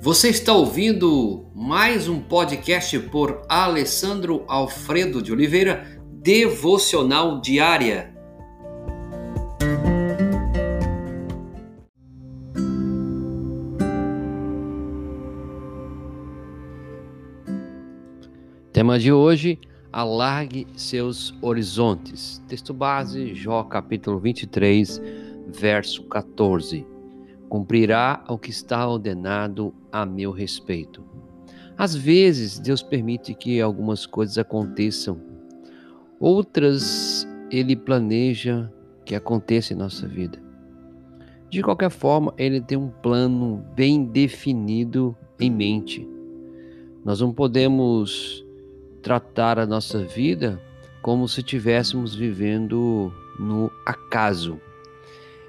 Você está ouvindo mais um podcast por Alessandro Alfredo de Oliveira, Devocional Diária. Tema de hoje: alargue seus horizontes. Texto base, Jó capítulo 23, verso 14 cumprirá o que está ordenado a meu respeito. Às vezes, Deus permite que algumas coisas aconteçam, outras Ele planeja que aconteça em nossa vida. De qualquer forma, Ele tem um plano bem definido em mente. Nós não podemos tratar a nossa vida como se estivéssemos vivendo no acaso.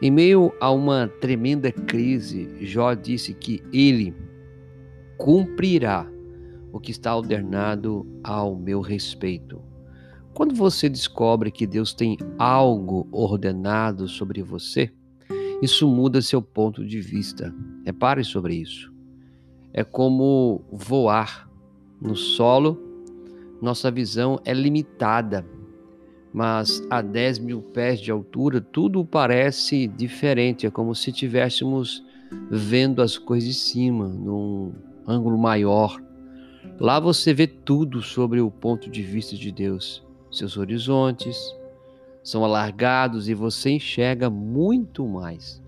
Em meio a uma tremenda crise, Jó disse que ele cumprirá o que está ordenado ao meu respeito. Quando você descobre que Deus tem algo ordenado sobre você, isso muda seu ponto de vista. Repare sobre isso. É como voar no solo, nossa visão é limitada mas a 10 mil pés de altura tudo parece diferente, é como se estivéssemos vendo as coisas de cima, num ângulo maior. Lá você vê tudo sobre o ponto de vista de Deus. Seus horizontes são alargados e você enxerga muito mais.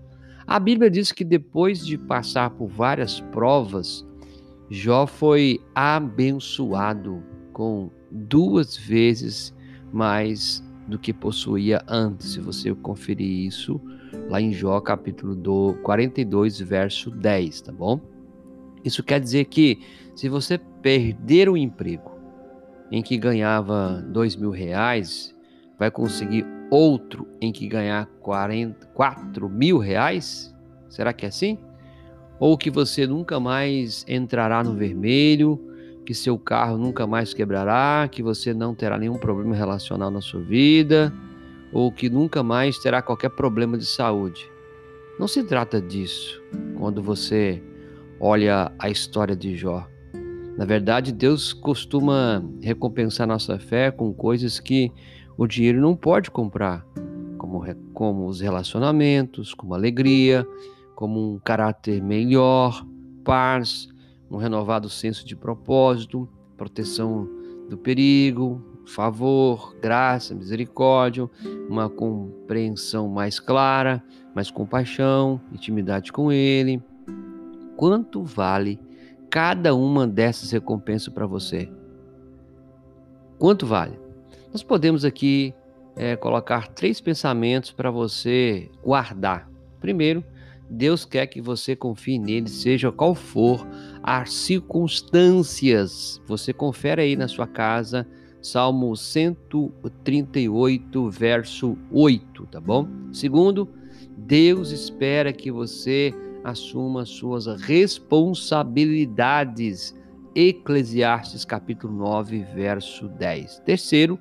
A Bíblia diz que depois de passar por várias provas, Jó foi abençoado com duas vezes mais do que possuía antes. Se você conferir isso lá em Jó, capítulo do 42, verso 10, tá bom? Isso quer dizer que se você perder o emprego em que ganhava dois mil reais, vai conseguir outro em que ganhar 44 mil reais? Será que é assim? Ou que você nunca mais entrará no vermelho que seu carro nunca mais quebrará, que você não terá nenhum problema relacional na sua vida, ou que nunca mais terá qualquer problema de saúde. Não se trata disso quando você olha a história de Jó. Na verdade, Deus costuma recompensar nossa fé com coisas que o dinheiro não pode comprar, como, como os relacionamentos, como alegria, como um caráter melhor, paz, um renovado senso de propósito, proteção do perigo, favor, graça, misericórdia, uma compreensão mais clara, mais compaixão, intimidade com Ele. Quanto vale cada uma dessas recompensas para você? Quanto vale? Nós podemos aqui é, colocar três pensamentos para você guardar. Primeiro, Deus quer que você confie nele, seja qual for as circunstâncias. Você confere aí na sua casa, Salmo 138, verso 8, tá bom? Segundo, Deus espera que você assuma suas responsabilidades. Eclesiastes capítulo 9, verso 10. Terceiro,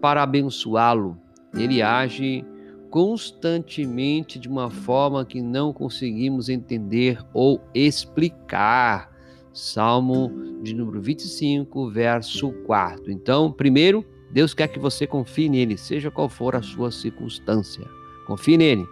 para abençoá-lo, ele age constantemente de uma forma que não conseguimos entender ou explicar. Salmo de número 25, verso 4. Então, primeiro, Deus quer que você confie nele, seja qual for a sua circunstância. Confie nele.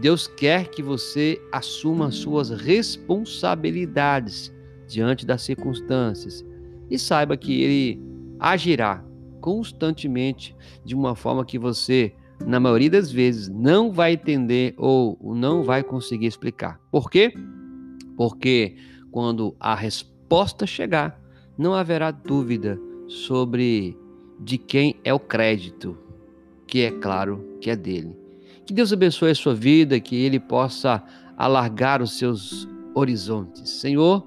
Deus quer que você assuma suas responsabilidades diante das circunstâncias e saiba que ele agirá constantemente de uma forma que você na maioria das vezes, não vai entender ou não vai conseguir explicar. Por quê? Porque quando a resposta chegar, não haverá dúvida sobre de quem é o crédito, que é claro que é dele. Que Deus abençoe a sua vida, que ele possa alargar os seus horizontes. Senhor,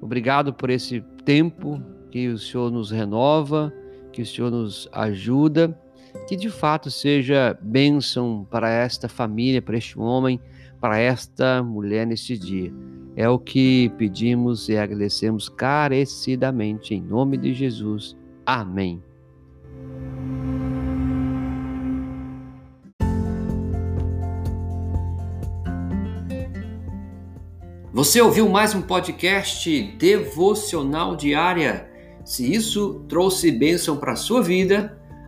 obrigado por esse tempo que o Senhor nos renova, que o Senhor nos ajuda que de fato seja bênção para esta família, para este homem, para esta mulher neste dia. É o que pedimos e agradecemos carecidamente em nome de Jesus. Amém. Você ouviu mais um podcast devocional diária? Se isso trouxe bênção para a sua vida,